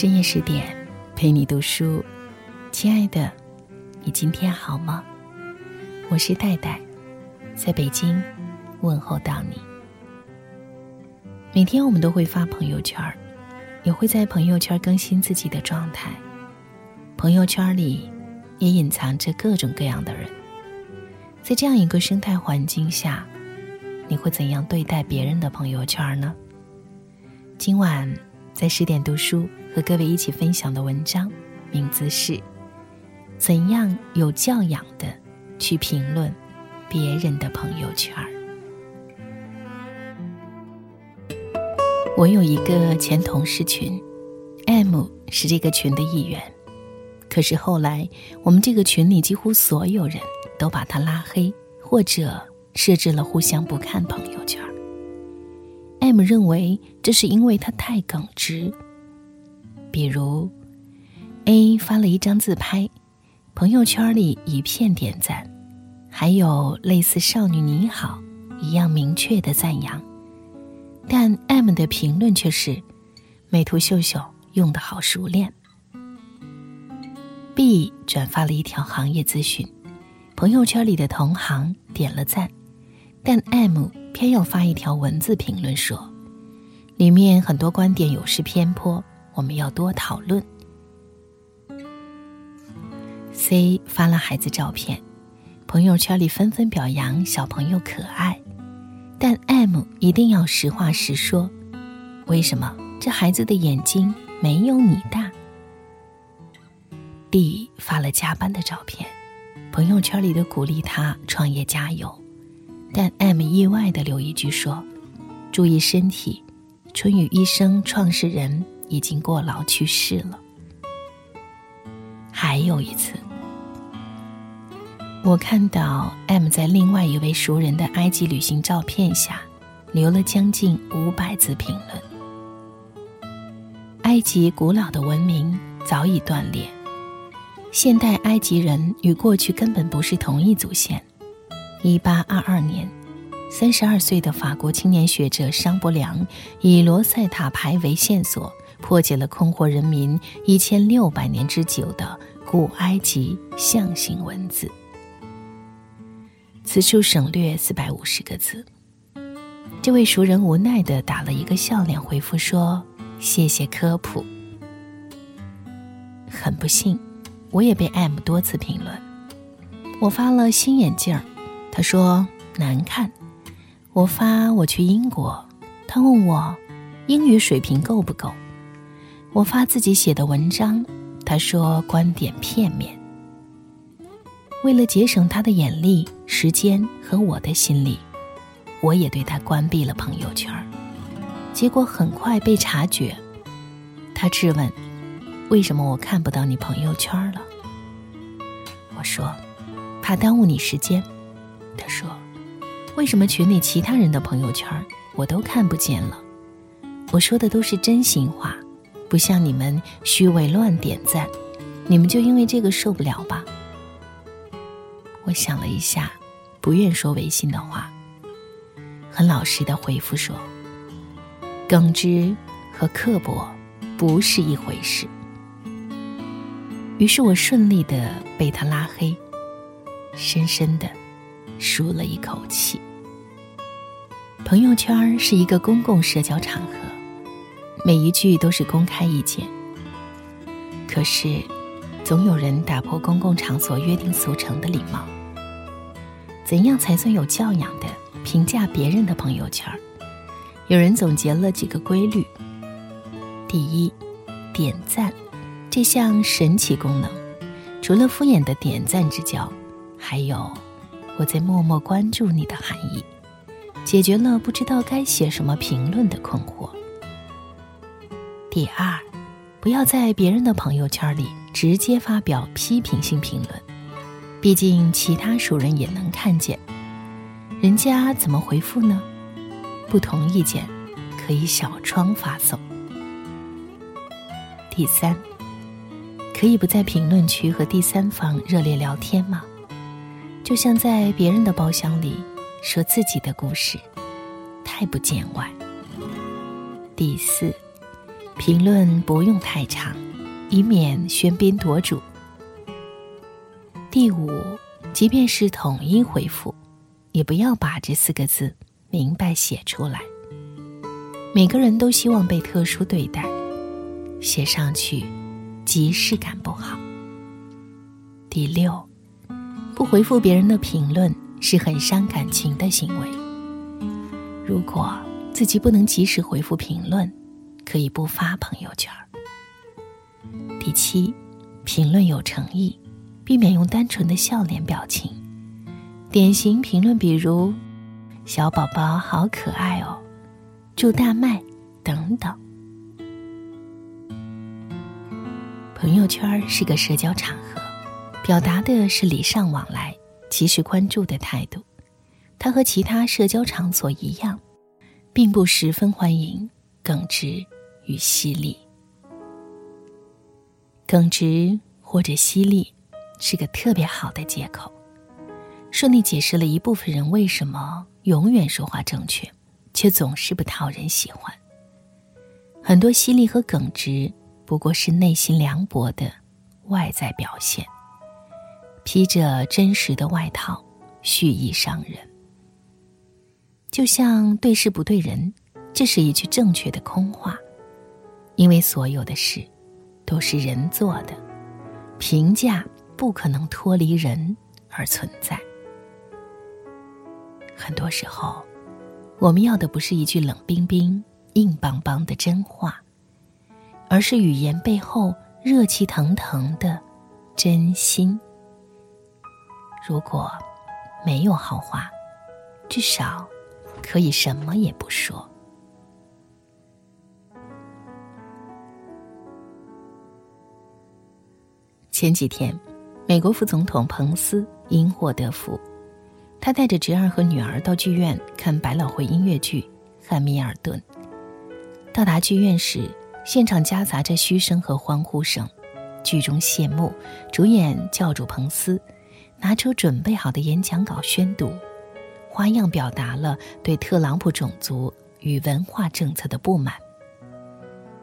深夜十点，陪你读书。亲爱的，你今天好吗？我是戴戴，在北京问候到你。每天我们都会发朋友圈，也会在朋友圈更新自己的状态。朋友圈里也隐藏着各种各样的人。在这样一个生态环境下，你会怎样对待别人的朋友圈呢？今晚在十点读书。和各位一起分享的文章，名字是《怎样有教养的去评论别人的朋友圈》。我有一个前同事群，M 是这个群的一员，可是后来我们这个群里几乎所有人都把他拉黑，或者设置了互相不看朋友。M 认为这是因为他太耿直。比如，A 发了一张自拍，朋友圈里一片点赞，还有类似“少女你好”一样明确的赞扬，但 M 的评论却是“美图秀秀用的好熟练”。B 转发了一条行业资讯，朋友圈里的同行点了赞，但 M 偏要发一条文字评论说，里面很多观点有失偏颇。我们要多讨论。C 发了孩子照片，朋友圈里纷纷表扬小朋友可爱，但 M 一定要实话实说，为什么这孩子的眼睛没有你大？D 发了加班的照片，朋友圈里的鼓励他创业加油，但 M 意外的留一句说：“注意身体。”春雨医生创始人。已经过劳去世了。还有一次，我看到 M 在另外一位熟人的埃及旅行照片下，留了将近五百字评论。埃及古老的文明早已断裂，现代埃及人与过去根本不是同一祖先。一八二二年，三十二岁的法国青年学者商伯良以罗塞塔牌为线索。破解了困惑人民一千六百年之久的古埃及象形文字。此处省略四百五十个字。这位熟人无奈的打了一个笑脸，回复说：“谢谢科普。”很不幸，我也被 M 多次评论。我发了新眼镜儿，他说难看；我发我去英国，他问我英语水平够不够。我发自己写的文章，他说观点片面。为了节省他的眼力、时间和我的心力，我也对他关闭了朋友圈。结果很快被察觉，他质问：“为什么我看不到你朋友圈了？”我说：“怕耽误你时间。”他说：“为什么群里其他人的朋友圈我都看不见了？”我说的都是真心话。不像你们虚伪乱点赞，你们就因为这个受不了吧？我想了一下，不愿说违心的话，很老实的回复说：耿直和刻薄不是一回事。于是我顺利的被他拉黑，深深的舒了一口气。朋友圈是一个公共社交场合。每一句都是公开意见，可是，总有人打破公共场所约定俗成的礼貌。怎样才算有教养的评价别人的朋友圈？有人总结了几个规律：第一，点赞这项神奇功能，除了敷衍的点赞之交，还有我在默默关注你的含义，解决了不知道该写什么评论的困惑。第二，不要在别人的朋友圈里直接发表批评性评论，毕竟其他熟人也能看见，人家怎么回复呢？不同意见可以小窗发送。第三，可以不在评论区和第三方热烈聊天吗？就像在别人的包厢里说自己的故事，太不见外。第四。评论不用太长，以免喧宾夺主。第五，即便是统一回复，也不要把这四个字明白写出来。每个人都希望被特殊对待，写上去即视感不好。第六，不回复别人的评论是很伤感情的行为。如果自己不能及时回复评论，可以不发朋友圈。第七，评论有诚意，避免用单纯的笑脸表情。典型评论比如“小宝宝好可爱哦”。祝大麦等等。朋友圈是个社交场合，表达的是礼尚往来、及时关注的态度。它和其他社交场所一样，并不十分欢迎耿直与犀利。耿直或者犀利是个特别好的借口，顺利解释了一部分人为什么永远说话正确。却总是不讨人喜欢。很多犀利和耿直，不过是内心凉薄的外在表现，披着真实的外套，蓄意伤人。就像对事不对人，这是一句正确的空话，因为所有的事都是人做的，评价不可能脱离人而存在。很多时候。我们要的不是一句冷冰冰、硬邦邦的真话，而是语言背后热气腾腾的真心。如果没有好话，至少可以什么也不说。前几天，美国副总统彭斯因祸得福。他带着侄儿和女儿到剧院看百老汇音乐剧《汉密尔顿》。到达剧院时，现场夹杂着嘘声和欢呼声。剧中谢幕，主演教主彭斯拿出准备好的演讲稿宣读，花样表达了对特朗普种族与文化政策的不满。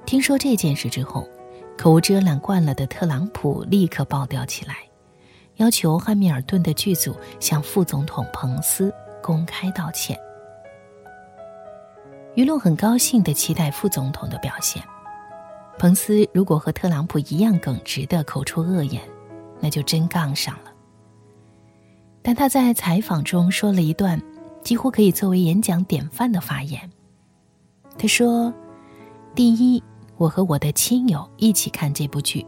听说这件事之后，口无遮拦惯了的特朗普立刻爆掉起来。要求汉密尔顿的剧组向副总统彭斯公开道歉。舆论很高兴的期待副总统的表现。彭斯如果和特朗普一样耿直的口出恶言，那就真杠上了。但他在采访中说了一段几乎可以作为演讲典范的发言。他说：“第一，我和我的亲友一起看这部剧，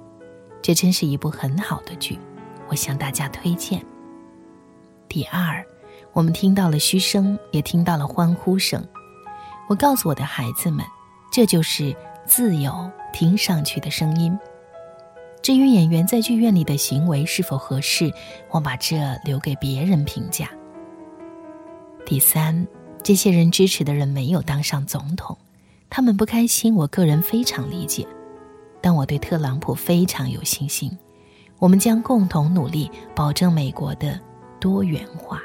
这真是一部很好的剧。”我向大家推荐。第二，我们听到了嘘声，也听到了欢呼声。我告诉我的孩子们，这就是自由听上去的声音。至于演员在剧院里的行为是否合适，我把这留给别人评价。第三，这些人支持的人没有当上总统，他们不开心，我个人非常理解，但我对特朗普非常有信心。我们将共同努力，保证美国的多元化。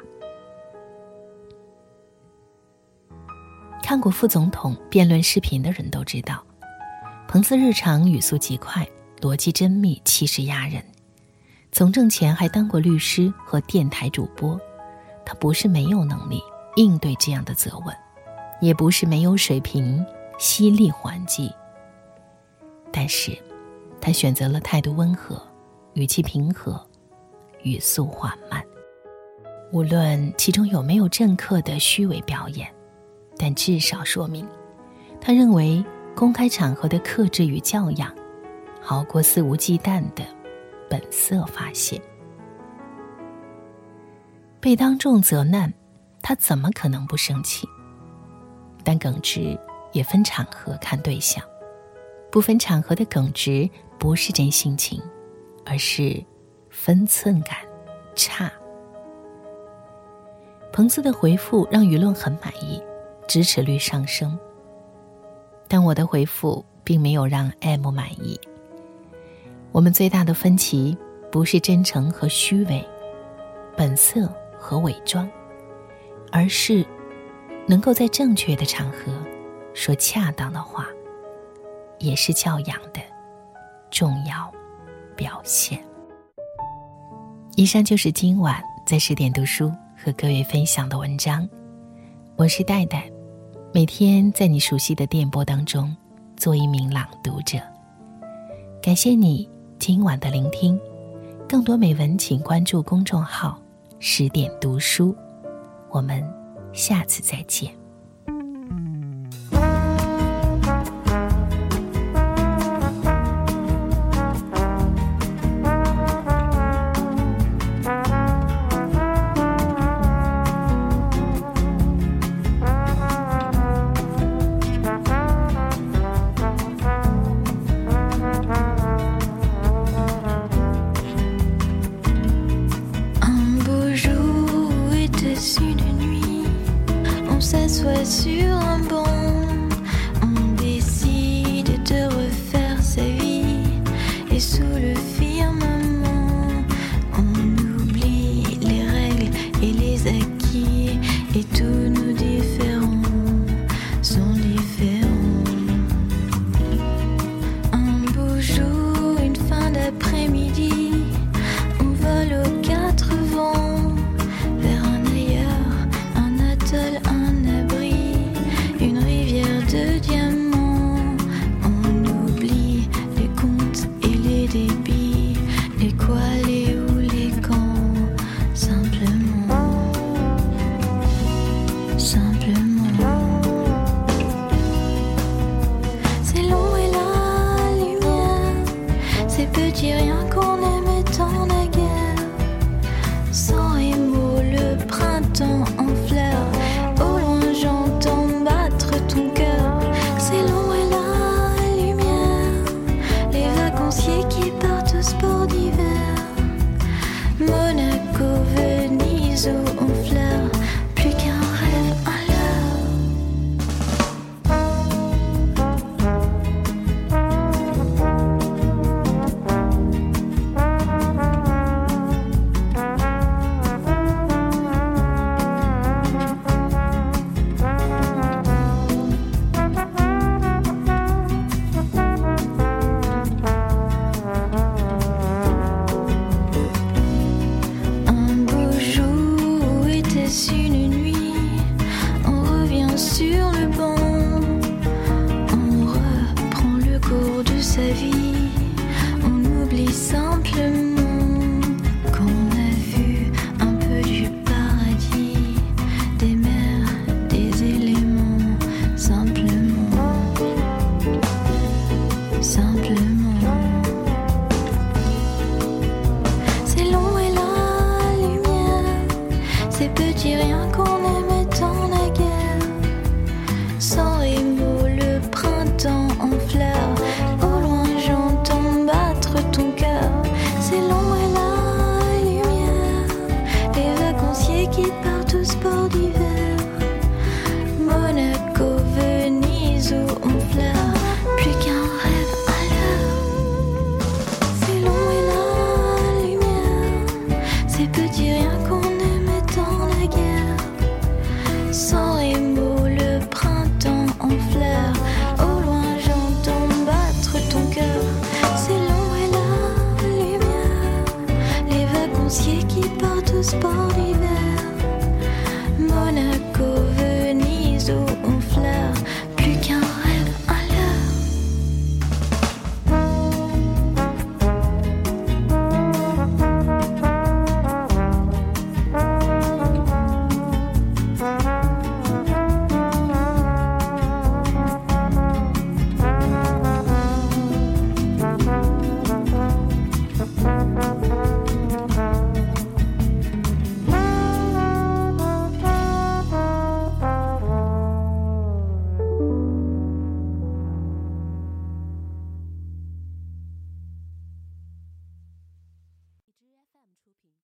看过副总统辩论视频的人都知道，彭斯日常语速极快，逻辑缜密，气势压人。从政前还当过律师和电台主播，他不是没有能力应对这样的责问，也不是没有水平犀利还击。但是，他选择了态度温和。语气平和，语速缓慢。无论其中有没有政客的虚伪表演，但至少说明，他认为公开场合的克制与教养，好过肆无忌惮的本色发泄。被当众责难，他怎么可能不生气？但耿直也分场合看对象，不分场合的耿直不是真性情。而是分寸感差。彭斯的回复让舆论很满意，支持率上升。但我的回复并没有让 M 满意。我们最大的分歧不是真诚和虚伪，本色和伪装，而是能够在正确的场合说恰当的话。也是教养的重要表现。以上就是今晚在十点读书和各位分享的文章。我是戴戴，每天在你熟悉的电波当中做一名朗读者。感谢你今晚的聆听，更多美文请关注公众号“十点读书”。我们下次再见。soit sur un banc. So sa vie, on oublie simplement.